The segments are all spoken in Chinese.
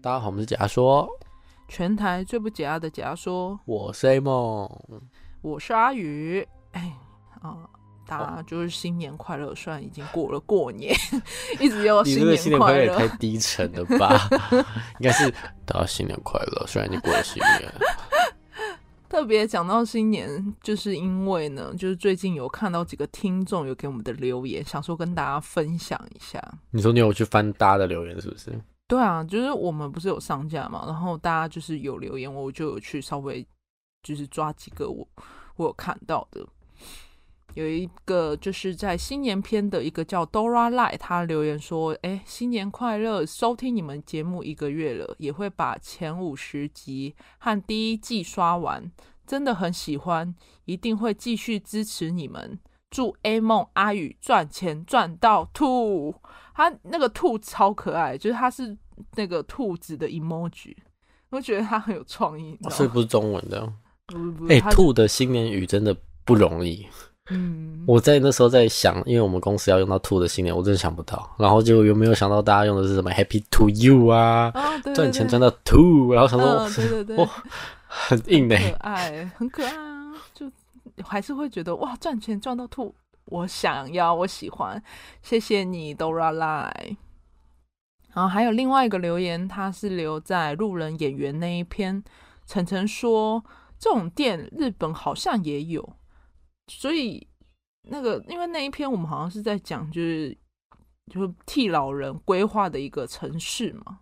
大家好，我们是假说，全台最不解压的假说。我是 A 梦，我是阿宇。哎，啊，大家就是新年快乐！虽然已经过了过年，一直要新年快乐。太低沉了吧？应该是大家新年快乐，虽然已经过了新年。特别讲到新年，就是因为呢，就是最近有看到几个听众有给我们的留言，想说跟大家分享一下。你说你有去翻大家的留言是不是？对啊，就是我们不是有上架嘛，然后大家就是有留言，我就有去稍微就是抓几个我我有看到的，有一个就是在新年篇的一个叫 Dora Light，他留言说：“哎，新年快乐！收听你们节目一个月了，也会把前五十集和第一季刷完，真的很喜欢，一定会继续支持你们。祝 A 梦阿宇赚钱赚到吐。”他那个兔超可爱，就是他是那个兔子的 emoji，我觉得他很有创意。所以不是中文的，哎、欸，兔的新年语真的不容易。嗯，我在那时候在想，因为我们公司要用到兔的新年，我真的想不到。然后就有没有想到大家用的是什么 Happy to you 啊？赚钱赚到兔，然后想说，哦、对对对，哇，很硬的，可爱，很可爱啊！就还是会觉得哇，赚钱赚到兔。我想要，我喜欢，谢谢你，Dora Lai。然后还有另外一个留言，他是留在路人演员那一篇。晨晨说，这种店日本好像也有，所以那个因为那一篇我们好像是在讲，就是就是替老人规划的一个城市嘛。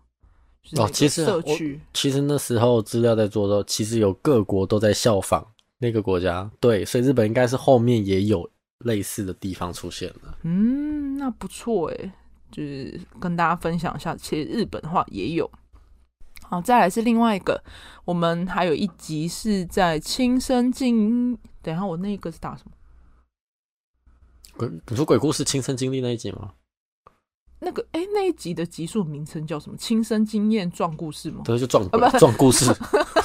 哦，其实社区，其实那时候资料在做的时候，其实有各国都在效仿那个国家，对，所以日本应该是后面也有。类似的地方出现了，嗯，那不错诶，就是跟大家分享一下，其实日本的话也有。好，再来是另外一个，我们还有一集是在亲身经，等一下我那个是打什么？鬼，你说鬼故事亲身经历那一集吗？那个，哎，那一集的集数名称叫什么？亲身经验撞故事吗？对，就撞鬼，撞故事，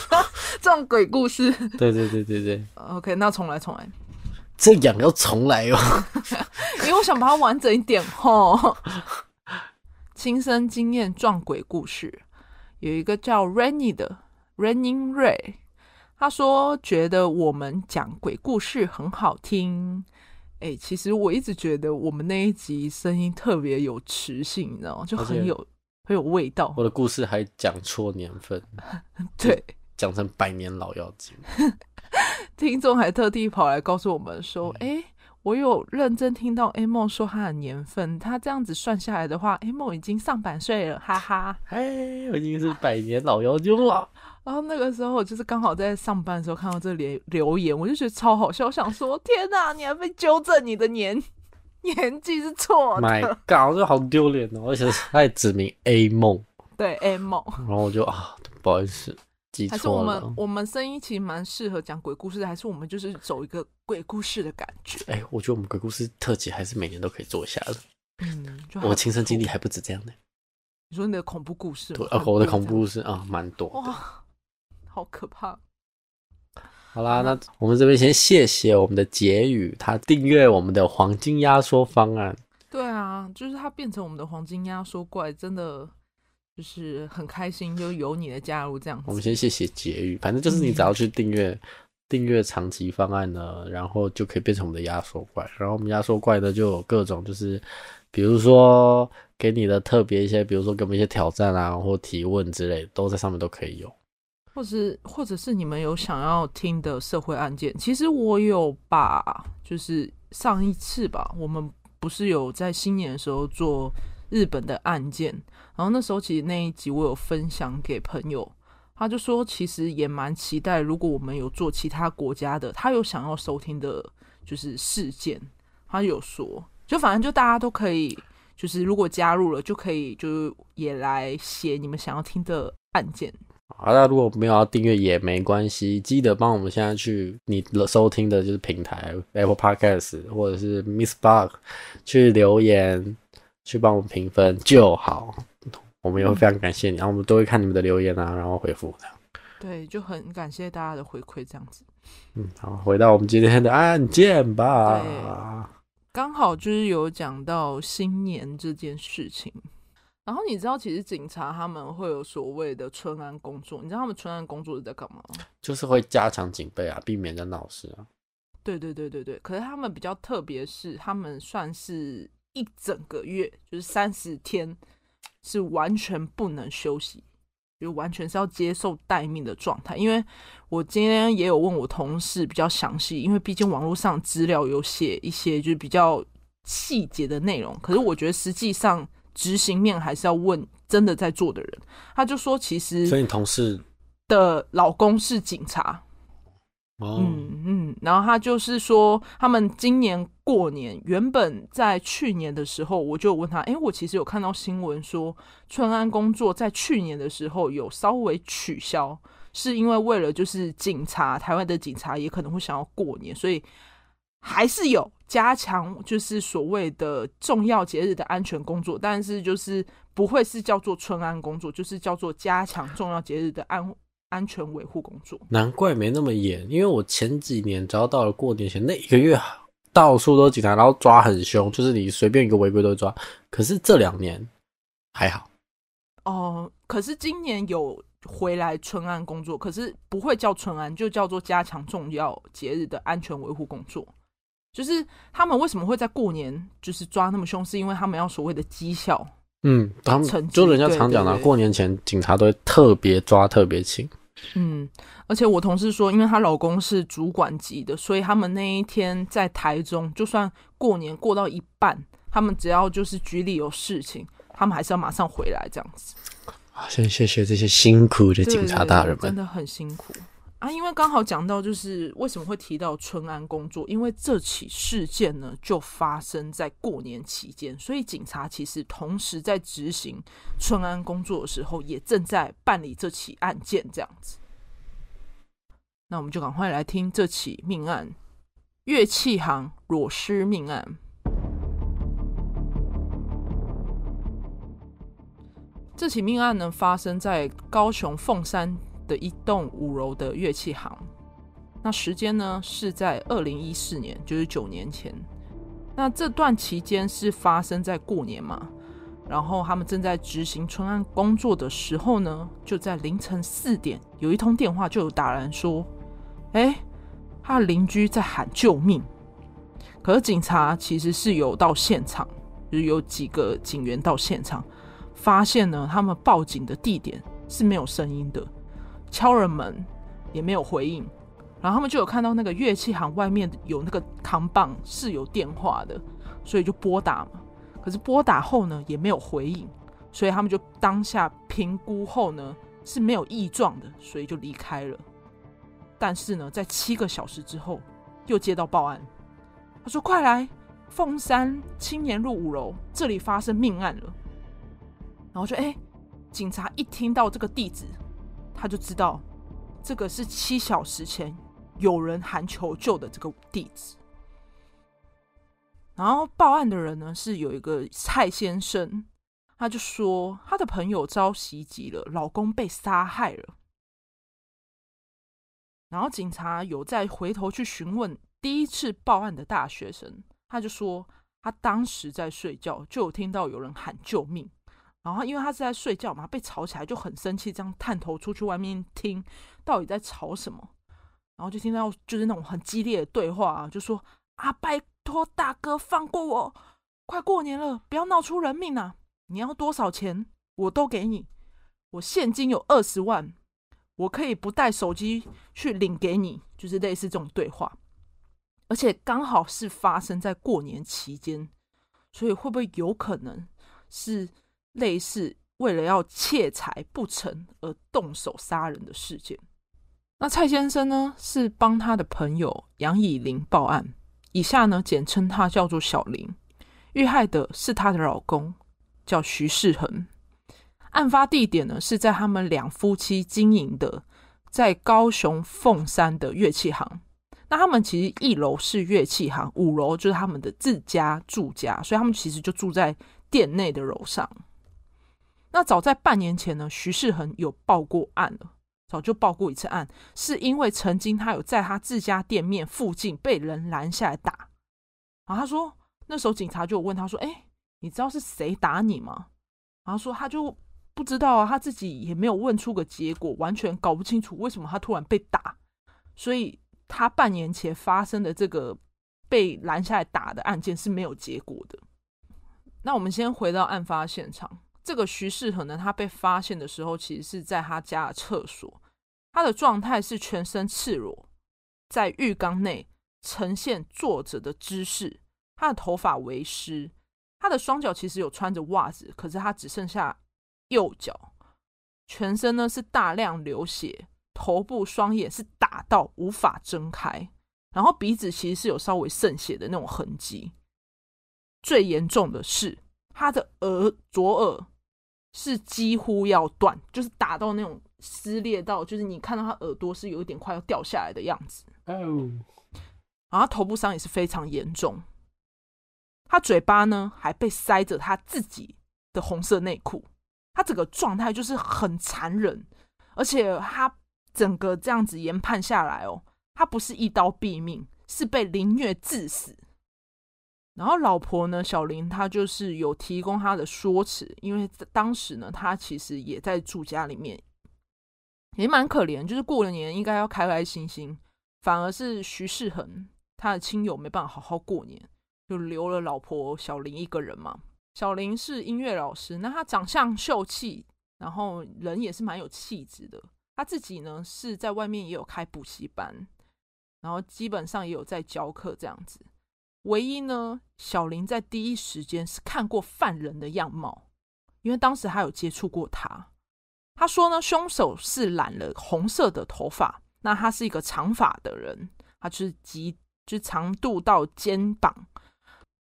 撞鬼故事。对对对对对。OK，那重来，重来。这样要重来哦，因为我想把它完整一点吼。亲身经验撞鬼故事，有一个叫 Rainy 的 Raining Ray，他说觉得我们讲鬼故事很好听。哎，其实我一直觉得我们那一集声音特别有磁性，你知道吗？就很有很有味道。我的故事还讲错年份，对，讲成百年老妖精。听众还特地跑来告诉我们说：“哎、欸，我有认真听到 A 梦说他的年份，他这样子算下来的话，A 梦已经上百岁了，哈哈！哎，我已经是百年老妖精了。然后那个时候，我就是刚好在上班的时候看到这留留言，我就觉得超好笑，我想说：天哪，你还被纠正你的年 年纪是错的！My God，这好丢脸哦！而且他还指名 A 梦，对 A 梦，然后我就啊，不好意思。”还是我们我们声音其实蛮适合讲鬼故事的，还是我们就是走一个鬼故事的感觉？哎、欸，我觉得我们鬼故事特辑还是每年都可以做一下的。嗯，我亲身经历还不止这样呢。你说你的恐怖故事？对，啊，我的恐怖故事啊，蛮多。哇，好可怕！好啦，那我们这边先谢谢我们的结语，他订阅我们的黄金压缩方案。对啊，就是他变成我们的黄金压缩怪，真的。就是很开心，就有你的加入这样子。我们先谢谢结语，反正就是你只要去订阅订阅长期方案呢，然后就可以变成我们的压缩怪。然后我们压缩怪呢就有各种，就是比如说给你的特别一些，比如说给我们一些挑战啊，或提问之类的，都在上面都可以有。或者是或者是你们有想要听的社会案件，其实我有把，就是上一次吧，我们不是有在新年的时候做日本的案件。然后那时候其实那一集我有分享给朋友，他就说其实也蛮期待，如果我们有做其他国家的，他有想要收听的，就是事件，他有说，就反正就大家都可以，就是如果加入了就可以，就也来写你们想要听的案件。好，那如果没有要订阅也没关系，记得帮我们现在去你的收听的就是平台 Apple Podcast 或者是 Mixbox 去留言，去帮我们评分就好。我们也会非常感谢你，然后我们都会看你们的留言啊，然后回复这样。对，就很感谢大家的回馈，这样子。嗯，好，回到我们今天的案件吧。对，刚好就是有讲到新年这件事情。然后你知道，其实警察他们会有所谓的春安工作，你知道他们春安工作是在干嘛？就是会加强警备啊，避免人闹事啊。对对对对对。可是他们比较特别是，他们算是一整个月，就是三十天，是完全不能休息，就完全是要接受待命的状态。因为我今天也有问我同事比较详细，因为毕竟网络上资料有写一些就是比较细节的内容，可是我觉得实际上。执行面还是要问真的在做的人，他就说其实，所以你同事的老公是警察，嗯嗯，然后他就是说，他们今年过年原本在去年的时候，我就问他，哎，我其实有看到新闻说，春安工作在去年的时候有稍微取消，是因为为了就是警察，台湾的警察也可能会想要过年，所以。还是有加强，就是所谓的重要节日的安全工作，但是就是不会是叫做春安工作，就是叫做加强重要节日的安安全维护工作。难怪没那么严，因为我前几年只要到了过年前那一个月，到处都警察，然后抓很凶，就是你随便一个违规都抓。可是这两年还好。哦、呃，可是今年有回来春安工作，可是不会叫春安，就叫做加强重要节日的安全维护工作。就是他们为什么会在过年就是抓那么凶，是因为他们要所谓的绩效。嗯，他们就人家常讲的，过年前警察都会特别抓特别勤。嗯，而且我同事说，因为她老公是主管级的，所以他们那一天在台中，就算过年过到一半，他们只要就是局里有事情，他们还是要马上回来这样子。啊，先谢谢这些辛苦的警察大人们，真的很辛苦。啊，因为刚好讲到，就是为什么会提到春安工作，因为这起事件呢就发生在过年期间，所以警察其实同时在执行春安工作的时候，也正在办理这起案件，这样子。那我们就赶快来听这起命案——乐器行裸尸命案。这起命案呢，发生在高雄凤山。的一栋五楼的乐器行，那时间呢是在二零一四年，就是九年前。那这段期间是发生在过年嘛，然后他们正在执行春安工作的时候呢，就在凌晨四点，有一通电话就有打来说，哎，他的邻居在喊救命。可是警察其实是有到现场，就是有几个警员到现场，发现呢，他们报警的地点是没有声音的。敲了门也没有回应，然后他们就有看到那个乐器行外面有那个扛棒是有电话的，所以就拨打嘛。可是拨打后呢也没有回应，所以他们就当下评估后呢是没有异状的，所以就离开了。但是呢，在七个小时之后又接到报案，他说：“快来凤山青年路五楼，这里发生命案了。”然后就哎，警察一听到这个地址。他就知道这个是七小时前有人喊求救的这个地址，然后报案的人呢是有一个蔡先生，他就说他的朋友遭袭击了，老公被杀害了。然后警察有再回头去询问第一次报案的大学生，他就说他当时在睡觉，就有听到有人喊救命。然后，因为他是在睡觉嘛，被吵起来就很生气，这样探头出去外面听，到底在吵什么？然后就听到就是那种很激烈的对话啊，就说啊，拜托大哥放过我，快过年了，不要闹出人命啊！你要多少钱我都给你，我现金有二十万，我可以不带手机去领给你，就是类似这种对话。而且刚好是发生在过年期间，所以会不会有可能是？类似为了要窃财不成而动手杀人的事件，那蔡先生呢是帮他的朋友杨以玲报案，以下呢简称他叫做小林。遇害的是她的老公，叫徐世恒。案发地点呢是在他们两夫妻经营的在高雄凤山的乐器行。那他们其实一楼是乐器行，五楼就是他们的自家住家，所以他们其实就住在店内的楼上。那早在半年前呢，徐世恒有报过案了，早就报过一次案，是因为曾经他有在他自家店面附近被人拦下来打，然后他说那时候警察就问他说：“哎，你知道是谁打你吗？”然后说他就不知道啊，他自己也没有问出个结果，完全搞不清楚为什么他突然被打，所以他半年前发生的这个被拦下来打的案件是没有结果的。那我们先回到案发现场，这个徐世恒呢，他被发现的时候，其实是在他家的厕所，他的状态是全身赤裸，在浴缸内呈现坐着的姿势，他的头发为湿。他的双脚其实有穿着袜子，可是他只剩下右脚，全身呢是大量流血，头部双眼是打到无法睁开，然后鼻子其实是有稍微渗血的那种痕迹。最严重的是他的耳左耳是几乎要断，就是打到那种撕裂到，就是你看到他耳朵是有一点快要掉下来的样子。哦，然后他头部伤也是非常严重。他嘴巴呢还被塞着他自己的红色内裤，他整个状态就是很残忍，而且他整个这样子研判下来哦，他不是一刀毙命，是被凌虐致死。然后老婆呢，小林她就是有提供他的说辞，因为当时呢，他其实也在住家里面，也蛮可怜，就是过了年应该要开开心心，反而是徐世恒他的亲友没办法好好过年。就留了老婆小林一个人嘛。小林是音乐老师，那他长相秀气，然后人也是蛮有气质的。他自己呢是在外面也有开补习班，然后基本上也有在教课这样子。唯一呢，小林在第一时间是看过犯人的样貌，因为当时他有接触过他。他说呢，凶手是染了红色的头发，那他是一个长发的人，他就是及就长度到肩膀。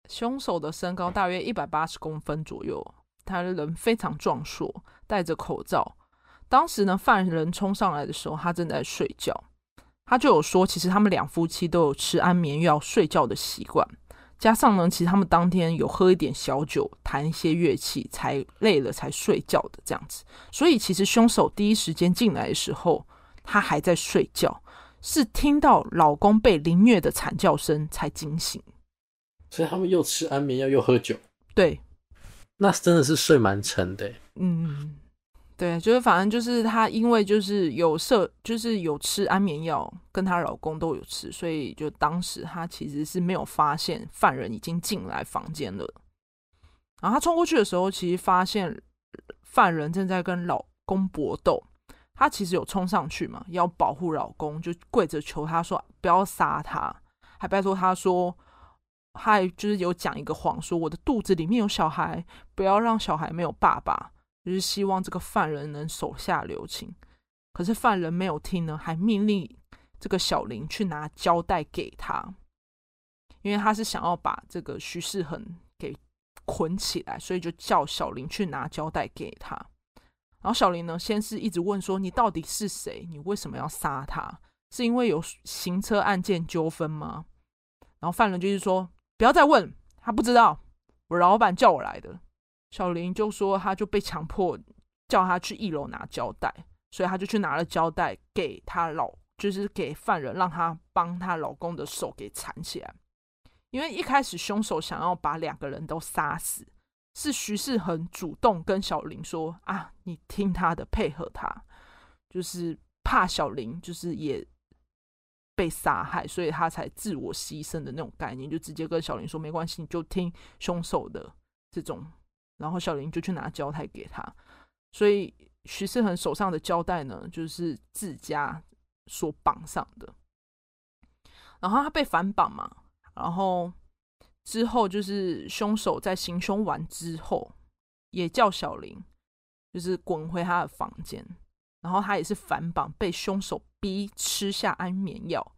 凶手的身高大约一百八十公分左右，他的人非常壮硕，戴着口罩。当时呢，犯人冲上来的时候，他正在睡觉。他就有说，其实他们两夫妻都有吃安眠药睡觉的习惯，加上呢，其实他们当天有喝一点小酒，弹一些乐器，才累了才睡觉的这样子。所以，其实凶手第一时间进来的时候，他还在睡觉，是听到老公被凌虐的惨叫声才惊醒。所以他们又吃安眠药又喝酒，对，那真的是睡蛮沉的。嗯，对，就是反正就是她因为就是有摄，就是有吃安眠药，跟她老公都有吃，所以就当时她其实是没有发现犯人已经进来房间了。然后她冲过去的时候，其实发现犯人正在跟老公搏斗，她其实有冲上去嘛，要保护老公，就跪着求他说不要杀他，还拜托他说。还就是有讲一个谎，说我的肚子里面有小孩，不要让小孩没有爸爸，就是希望这个犯人能手下留情。可是犯人没有听呢，还命令这个小林去拿胶带给他，因为他是想要把这个徐世恒给捆起来，所以就叫小林去拿胶带给他。然后小林呢，先是一直问说：“你到底是谁？你为什么要杀他？是因为有行车案件纠纷吗？”然后犯人就是说。不要再问，他不知道，我老板叫我来的。小林就说，他就被强迫叫他去一楼拿胶带，所以他就去拿了胶带给他老，就是给犯人，让他帮他老公的手给缠起来。因为一开始凶手想要把两个人都杀死，是徐世恒主动跟小林说：“啊，你听他的，配合他，就是怕小林就是也。”被杀害，所以他才自我牺牲的那种概念，就直接跟小林说没关系，你就听凶手的这种，然后小林就去拿胶带给他，所以徐世恒手上的胶带呢，就是自家所绑上的，然后他被反绑嘛，然后之后就是凶手在行凶完之后，也叫小林就是滚回他的房间。然后他也是反绑，被凶手逼吃下安眠药。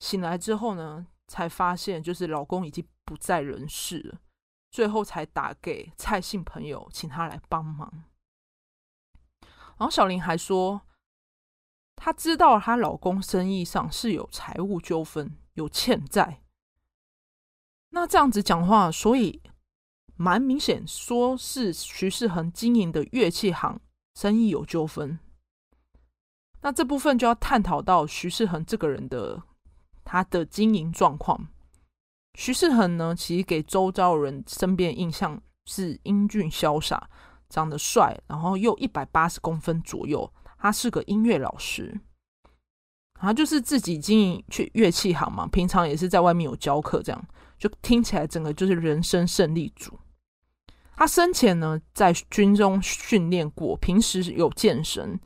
醒来之后呢，才发现就是老公已经不在人世了。最后才打给蔡姓朋友，请他来帮忙。然后小林还说，她知道她老公生意上是有财务纠纷，有欠债。那这样子讲话，所以蛮明显，说是徐世恒经营的乐器行生意有纠纷。那这部分就要探讨到徐世恒这个人的他的经营状况。徐世恒呢，其实给周遭人身边印象是英俊潇洒，长得帅，然后又一百八十公分左右。他是个音乐老师，他就是自己经营去乐器行嘛，平常也是在外面有教课，这样就听起来整个就是人生胜利组。他生前呢在军中训练过，平时有健身，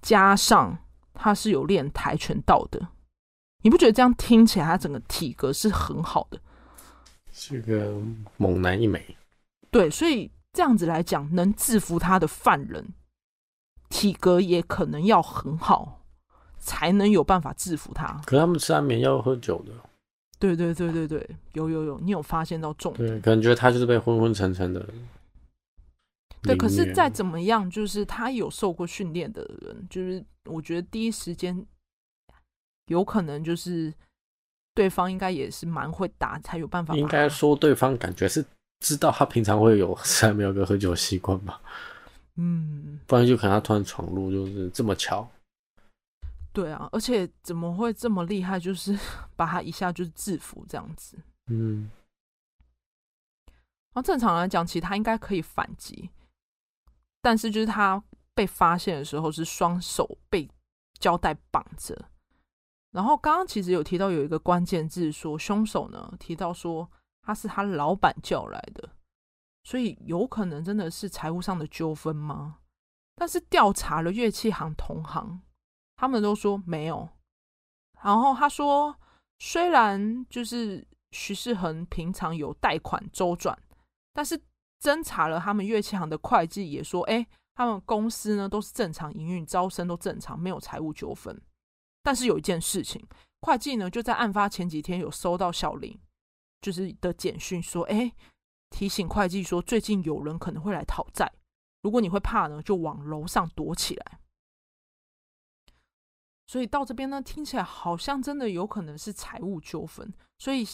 加上他是有练跆拳道的。你不觉得这样听起来他整个体格是很好的？是个猛男一枚。对，所以这样子来讲，能制服他的犯人，体格也可能要很好，才能有办法制服他。可他们吃安眠药喝酒的。对对对对对，有有有，你有发现到重点？对，感觉他就是被昏昏沉沉的。对，可是再怎么样，就是他有受过训练的人，就是我觉得第一时间。有可能就是对方应该也是蛮会打，才有办法。应该说对方感觉是知道他平常会有 三没有个喝酒习惯吧？嗯，不然就可能他突然闯入，就是这么巧。对啊，而且怎么会这么厉害？就是 把他一下就是制服这样子。嗯，然后正常来讲，其实他应该可以反击，但是就是他被发现的时候是双手被胶带绑着。然后刚刚其实有提到有一个关键字，说凶手呢提到说他是他老板叫来的，所以有可能真的是财务上的纠纷吗？但是调查了乐器行同行，他们都说没有。然后他说，虽然就是徐世恒平常有贷款周转，但是侦查了他们乐器行的会计也说，哎，他们公司呢都是正常营运，招生都正常，没有财务纠纷。但是有一件事情，会计呢就在案发前几天有收到小林就是的简讯，说，哎，提醒会计说最近有人可能会来讨债，如果你会怕呢，就往楼上躲起来。所以到这边呢，听起来好像真的有可能是财务纠纷，所以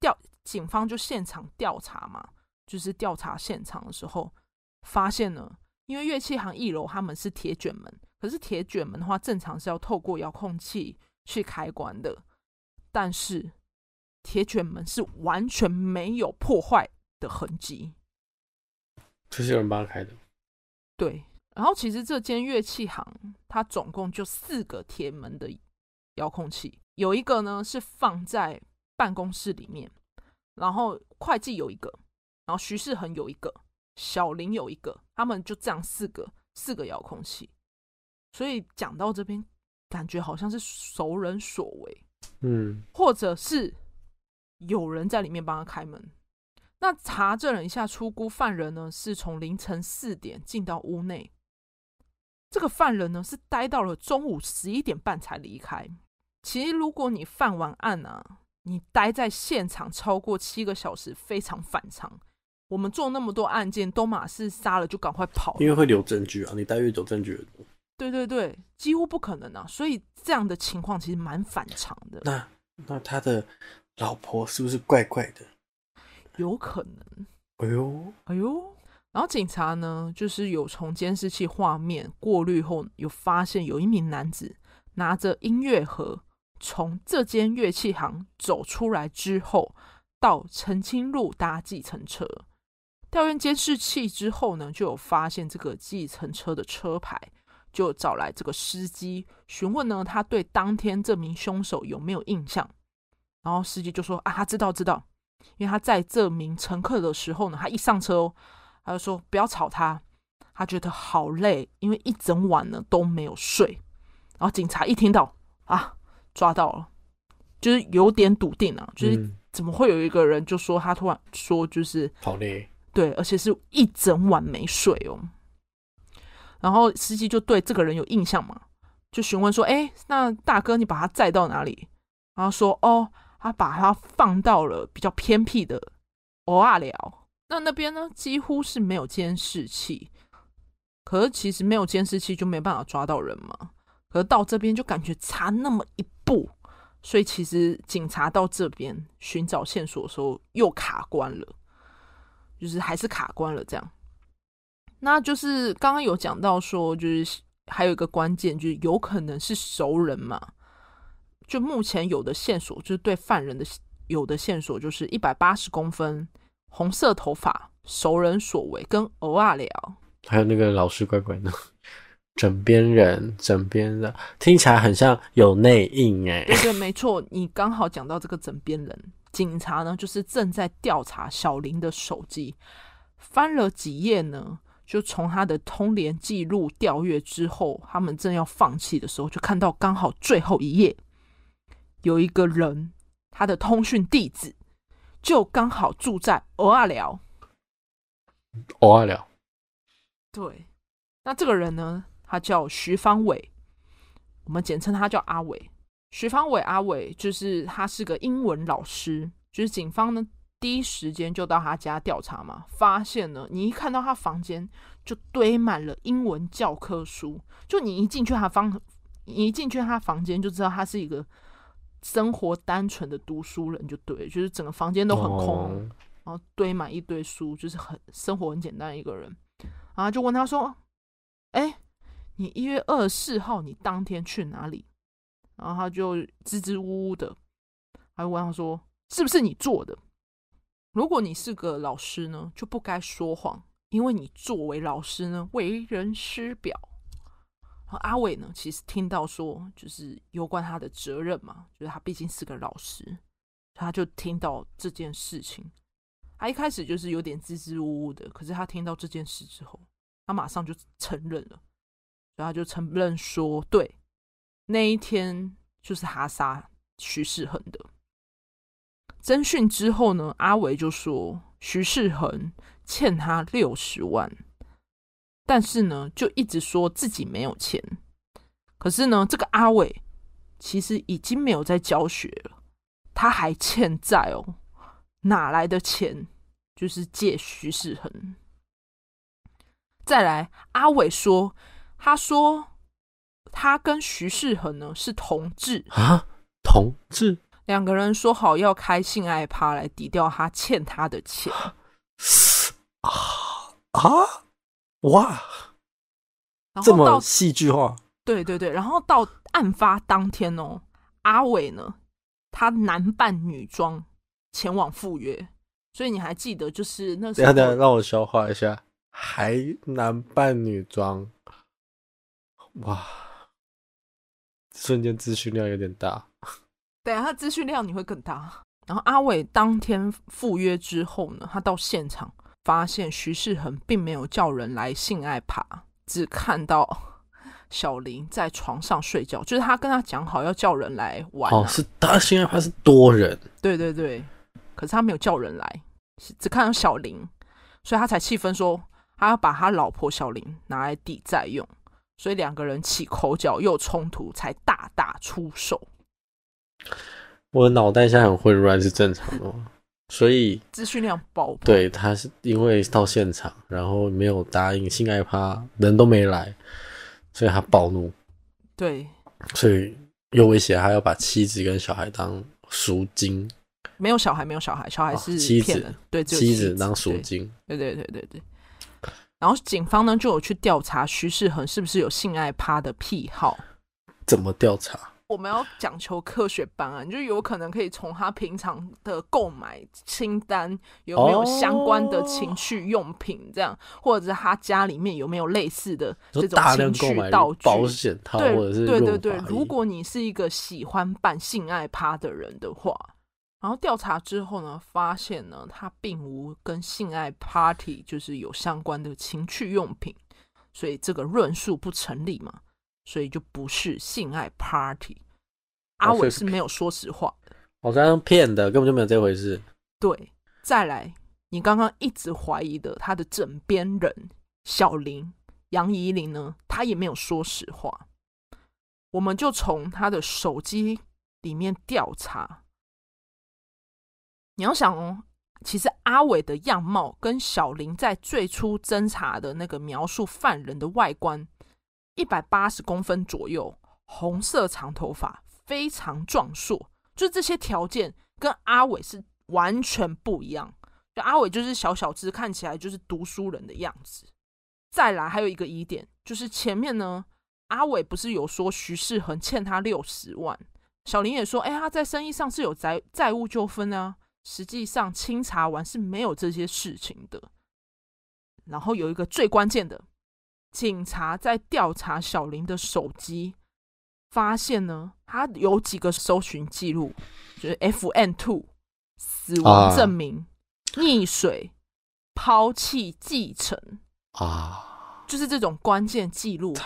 调警方就现场调查嘛，就是调查现场的时候发现呢，因为乐器行一楼他们是铁卷门。可是铁卷门的话，正常是要透过遥控器去开关的，但是铁卷门是完全没有破坏的痕迹，这是有人帮他开的。对，然后其实这间乐器行它总共就四个铁门的遥控器，有一个呢是放在办公室里面，然后会计有一个，然后徐世恒有一个，小林有一个，他们就这样四个四个遥控器。所以讲到这边，感觉好像是熟人所为，嗯，或者是有人在里面帮他开门。那查证了一下，出估犯人呢是从凌晨四点进到屋内，这个犯人呢是待到了中午十一点半才离开。其实如果你犯完案啊，你待在现场超过七个小时，非常反常。我们做那么多案件，都马是杀了就赶快跑，因为会留证据啊，你待越久证据越多。对对对，几乎不可能啊！所以这样的情况其实蛮反常的。那那他的老婆是不是怪怪的？有可能。哎呦哎呦！然后警察呢，就是有从监视器画面过滤后，有发现有一名男子拿着音乐盒从这间乐器行走出来之后，到澄清路搭计程车。调阅监视器之后呢，就有发现这个计程车的车牌。就找来这个司机询问呢，他对当天这名凶手有没有印象？然后司机就说啊，他知道知道，因为他在这名乘客的时候呢，他一上车哦，他就说不要吵他，他觉得好累，因为一整晚呢都没有睡。然后警察一听到啊，抓到了，就是有点笃定啊，就是怎么会有一个人就说他突然说就是好累，对，而且是一整晚没睡哦。然后司机就对这个人有印象嘛，就询问说：“哎，那大哥，你把他载到哪里？”然后说：“哦，他把他放到了比较偏僻的欧阿寮。那那边呢，几乎是没有监视器。可是其实没有监视器就没办法抓到人嘛。可是到这边就感觉差那么一步，所以其实警察到这边寻找线索的时候又卡关了，就是还是卡关了这样。”那就是刚刚有讲到说，就是还有一个关键，就是有可能是熟人嘛。就目前有的线索，就是对犯人的有的线索，就是一百八十公分、红色头发、熟人所为跟欧阿廖。还有那个老师乖乖呢枕边人，枕边的听起来很像有内应哎。对对，没错，你刚好讲到这个枕边人，警察呢就是正在调查小林的手机，翻了几页呢，就从他的通联记录调阅之后，他们正要放弃的时候，就看到刚好最后一页有一个人，他的通讯地址就刚好住在蚵仔寮。蚵仔寮，对，那这个人呢，他叫徐方伟，我们简称他叫阿伟。徐方伟阿伟就是他是个英文老师，就是警方呢。第一时间就到他家调查嘛，发现了，你一看到他房间就堆满了英文教科书，就你一进去他房，你一进去他房间就知道他是一个生活单纯的读书人，就对，就是整个房间都很空，然后堆满一堆书，就是很生活很简单一个人。然后就问他说：“哎，你一月二十四号你当天去哪里？”然后他就支支吾吾的，还问他说：“是不是你做的？”如果你是个老师呢，就不该说谎，因为你作为老师呢，为人师表。阿伟呢，其实听到说，就是有关他的责任嘛，就是他毕竟是个老师，他就听到这件事情，他一开始就是有点支支吾吾的，可是他听到这件事之后，他马上就承认了，然后就承认说，对，那一天就是他杀徐世恒的。侦讯之后呢，阿伟就说徐世恒欠他六十万，但是呢，就一直说自己没有钱。可是呢，这个阿伟其实已经没有在教学了，他还欠债哦，哪来的钱？就是借徐世恒。再来，阿伟说，他说他跟徐世恒呢是同志啊，同志。两个人说好要开性爱趴来抵掉他欠他的钱 啊啊哇！这么戏剧化，对对对。然后到案发当天哦，阿伟呢，他男扮女装前往赴约，所以你还记得就是那时候？等下等下，让我消化一下，还男扮女装，哇！瞬间资讯量有点大。对啊，他资讯量你会更大。然后阿伟当天赴约之后呢，他到现场发现徐世恒并没有叫人来性爱趴，只看到 小林在床上睡觉。就是他跟他讲好要叫人来玩，啊，哦，是他性爱趴是多人，对对对，可是他没有叫人来，只看到小林，所以他才气愤说他要把他老婆小林拿来抵债用，所以两个人起口角又冲突，才大打出手。我的脑袋现在很混乱，是正常的吗？所以资讯量爆棚。对，他是因为到现场，然后没有答应性爱趴，人都没来，所以他暴怒。对，所以又威胁他要把妻子跟小孩当赎金。没有小孩，没有小孩，小孩是、哦、妻子。对，妻子，妻子当赎金。对对对对对。然后警方呢就有去调查徐世恒是不是有性爱趴的癖好。怎么调查？我们要讲求科学办案，就有可能可以从他平常的购买清单有没有相关的情趣用品，这样，哦、或者是他家里面有没有类似的这种情趣道具、保险套，对或者是对对对。如果你是一个喜欢办性爱趴的人的话，然后调查之后呢，发现呢，他并无跟性爱 party 就是有相关的情趣用品，所以这个论述不成立嘛。所以就不是性爱 party，阿伟是没有说实话的，我刚刚骗的，根本就没有这回事。对，再来，你刚刚一直怀疑的他的枕边人小林杨怡玲呢，他也没有说实话。我们就从他的手机里面调查。你要想哦，其实阿伟的样貌跟小林在最初侦查的那个描述犯人的外观。一百八十公分左右，红色长头发，非常壮硕。就这些条件跟阿伟是完全不一样。就阿伟就是小小只，看起来就是读书人的样子。再来还有一个疑点，就是前面呢，阿伟不是有说徐世恒欠他六十万，小林也说，哎，他在生意上是有债债务纠纷啊。实际上清查完是没有这些事情的。然后有一个最关键的。警察在调查小林的手机，发现呢，他有几个搜寻记录，就是 FN Two 死亡证明、啊、溺水、抛弃、继承啊，就是这种关键记录。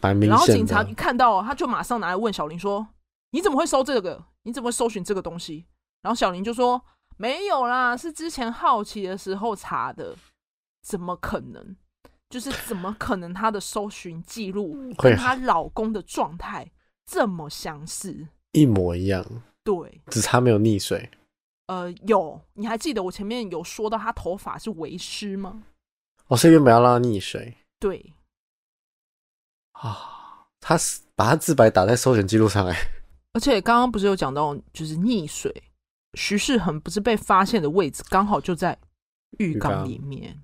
然后警察一看到，他就马上拿来问小林说：“你怎么会搜这个？你怎么会搜寻这个东西？”然后小林就说：“没有啦，是之前好奇的时候查的。”怎么可能？就是怎么可能？她的搜寻记录跟她老公的状态这么相似，一模一样。对，只差没有溺水。呃，有，你还记得我前面有说到她头发是为湿吗？哦，是因为没有让她溺水。对。啊，她是把她自白打在搜寻记录上哎。而且刚刚不是有讲到，就是溺水，徐世恒不是被发现的位置刚好就在浴缸里面。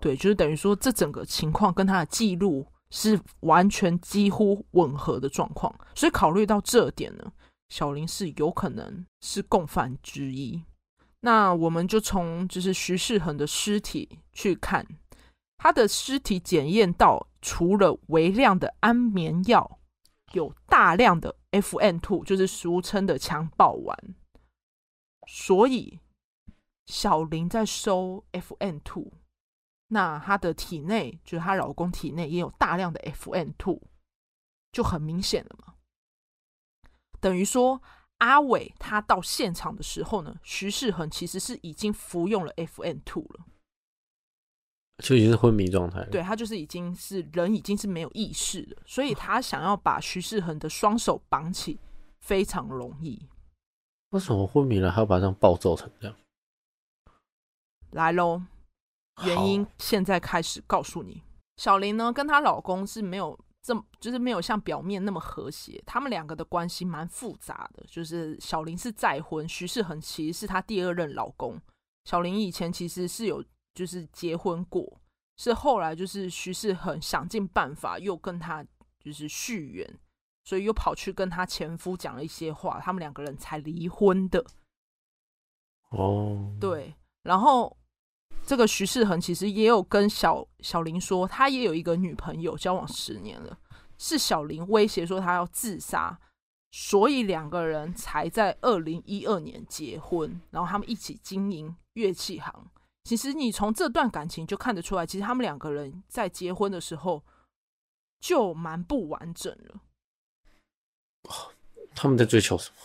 对，就是等于说，这整个情况跟他的记录是完全几乎吻合的状况，所以考虑到这点呢，小林是有可能是共犯之一。那我们就从就是徐世恒的尸体去看，他的尸体检验到，除了微量的安眠药，有大量的 F N two，就是俗称的强暴丸，所以小林在收 F N two。那她的体内，就是她老公体内也有大量的 FN two，就很明显了嘛。等于说，阿伟他到现场的时候呢，徐世恒其实是已经服用了 FN two 了，就已经是昏迷状态。对，他就是已经是人，已经是没有意识了，所以他想要把徐世恒的双手绑起，非常容易。为什么昏迷了还要把他这样暴揍成这样？来喽。原因现在开始告诉你，小林呢跟她老公是没有这么，就是没有像表面那么和谐，他们两个的关系蛮复杂的。就是小林是再婚，徐世恒其实是她第二任老公。小林以前其实是有就是结婚过，是后来就是徐世恒想尽办法又跟她就是续缘，所以又跑去跟她前夫讲了一些话，他们两个人才离婚的。哦，对，然后。这个徐世恒其实也有跟小小林说，他也有一个女朋友，交往十年了，是小林威胁说他要自杀，所以两个人才在二零一二年结婚，然后他们一起经营乐器行。其实你从这段感情就看得出来，其实他们两个人在结婚的时候就蛮不完整了。他们在追求什么？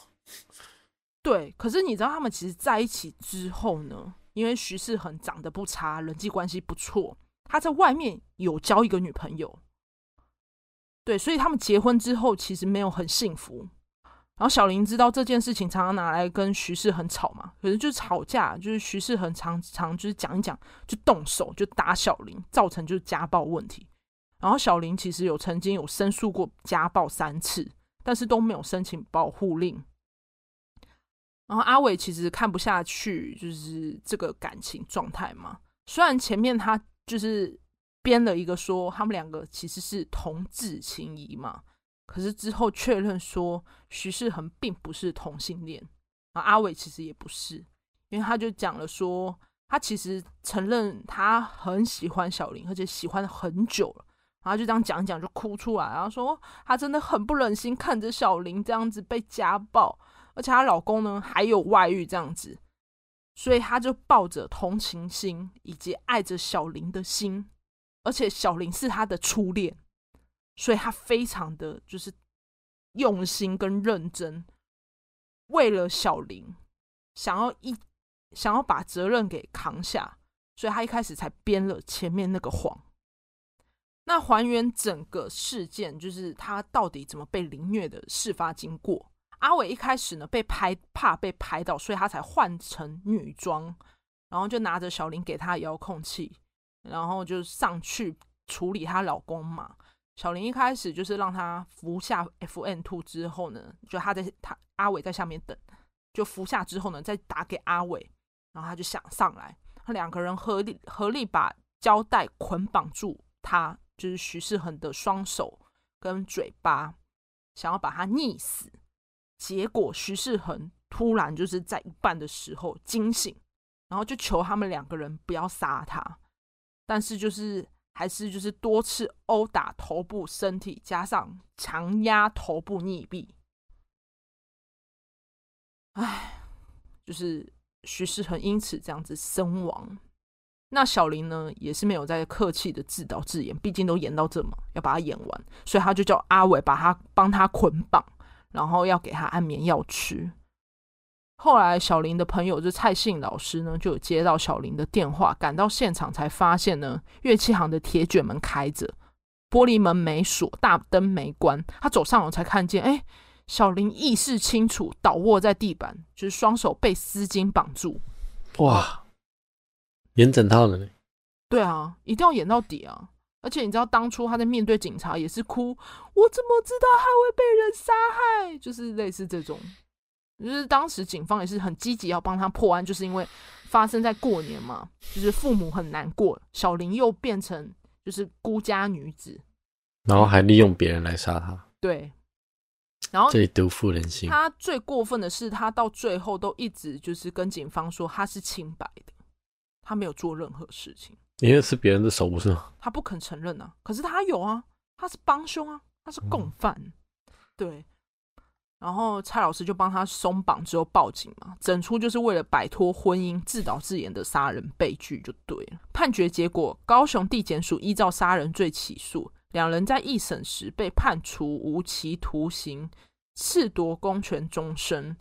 对，可是你知道他们其实在一起之后呢？因为徐世恒长得不差，人际关系不错，他在外面有交一个女朋友，对，所以他们结婚之后其实没有很幸福。然后小林知道这件事情，常常拿来跟徐世恒吵嘛，可是就是吵架，就是徐世恒常常就是讲一讲就动手就打小林，造成就是家暴问题。然后小林其实有曾经有申诉过家暴三次，但是都没有申请保护令。然后阿伟其实看不下去，就是这个感情状态嘛。虽然前面他就是编了一个说他们两个其实是同志情谊嘛，可是之后确认说徐世恒并不是同性恋，啊，阿伟其实也不是，因为他就讲了说他其实承认他很喜欢小林，而且喜欢很久了，然后就这样讲讲就哭出来，然后说他真的很不忍心看着小林这样子被家暴。而且她老公呢还有外遇这样子，所以她就抱着同情心以及爱着小林的心，而且小林是她的初恋，所以她非常的就是用心跟认真，为了小林想要一想要把责任给扛下，所以她一开始才编了前面那个谎。那还原整个事件，就是她到底怎么被凌虐的事发经过。阿伟一开始呢被拍，怕被拍到，所以他才换成女装，然后就拿着小林给他的遥控器，然后就上去处理她老公嘛。小林一开始就是让他服下 FN Two 之后呢，就他在他阿伟在下面等，就服下之后呢，再打给阿伟，然后他就想上来，他两个人合力合力把胶带捆绑住他，就是徐世恒的双手跟嘴巴，想要把他溺死。结果徐世恒突然就是在一半的时候惊醒，然后就求他们两个人不要杀他。但是就是还是就是多次殴打头部、身体，加上强压头部溺毙。唉，就是徐世恒因此这样子身亡。那小林呢，也是没有再客气的自导自演，毕竟都演到这嘛，要把它演完，所以他就叫阿伟把他帮他捆绑，然后要给他安眠药吃。后来小林的朋友就蔡信老师呢，就有接到小林的电话，赶到现场才发现呢，乐器行的铁卷门开着，玻璃门没锁，大灯没关。他走上楼才看见，哎，小林意识清楚，倒卧在地板，就是双手被丝巾绑住。哇！演整套的呢？对啊，一定要演到底啊！而且你知道，当初他在面对警察也是哭，我怎么知道他会被人杀害？就是类似这种，就是当时警方也是很积极要帮他破案，就是因为发生在过年嘛，就是父母很难过，小林又变成就是孤家女子，然后还利用别人来杀他。对，然后这里毒妇人心。他最过分的是，他到最后都一直就是跟警方说他是清白的。他没有做任何事情，因为是别人的手，不是吗？他不肯承认啊，可是他有啊，他是帮凶啊，他是共犯，嗯、对。然后蔡老师就帮他松绑之后报警嘛，整出就是为了摆脱婚姻自导自演的杀人悲剧就对了。判决结果，高雄地检署依照杀人罪起诉两人，在一审时被判处无期徒刑，褫夺公权终身。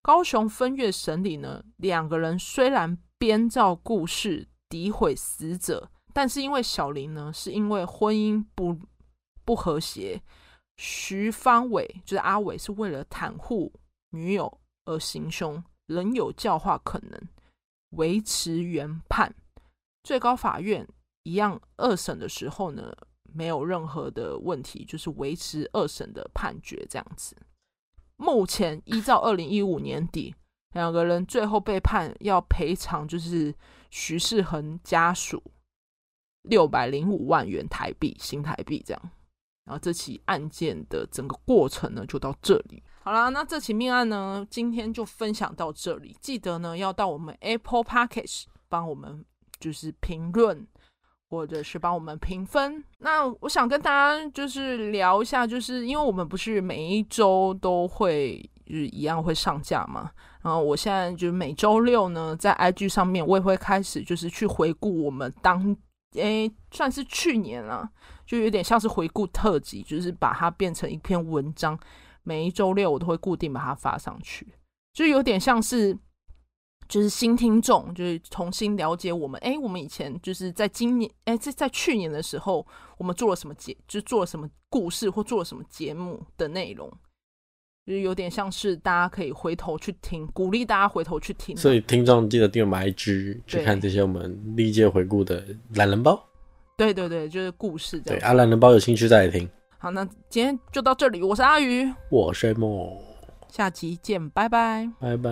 高雄分院审理呢，两个人虽然。编造故事诋毁死者，但是因为小林呢，是因为婚姻不不和谐，徐方伟就是阿伟是为了袒护女友而行凶，仍有教化可能，维持原判。最高法院一样二审的时候呢，没有任何的问题，就是维持二审的判决这样子。目前依照二零一五年底。两个人最后被判要赔偿，就是徐世恒家属六百零五万元台币，新台币这样。然后这起案件的整个过程呢，就到这里。好啦，那这起命案呢，今天就分享到这里。记得呢，要到我们 Apple Podcast 帮我们就是评论，或者是帮我们评分。那我想跟大家就是聊一下，就是因为我们不是每一周都会。就是一样会上架嘛，然后我现在就每周六呢，在 IG 上面我也会开始就是去回顾我们当诶算是去年了，就有点像是回顾特辑，就是把它变成一篇文章，每一周六我都会固定把它发上去，就有点像是就是新听众，就是重新了解我们，诶，我们以前就是在今年诶，在在去年的时候，我们做了什么节，就做了什么故事或做了什么节目的内容。就是有点像是大家可以回头去听，鼓励大家回头去听。所以听众记得订阅我们 IG 去看这些我们历届回顾的懒人包。对对对，就是故事这样。对啊，懒人包有兴趣再来听。好，那今天就到这里。我是阿鱼，我是梦，下集见，拜拜，拜拜。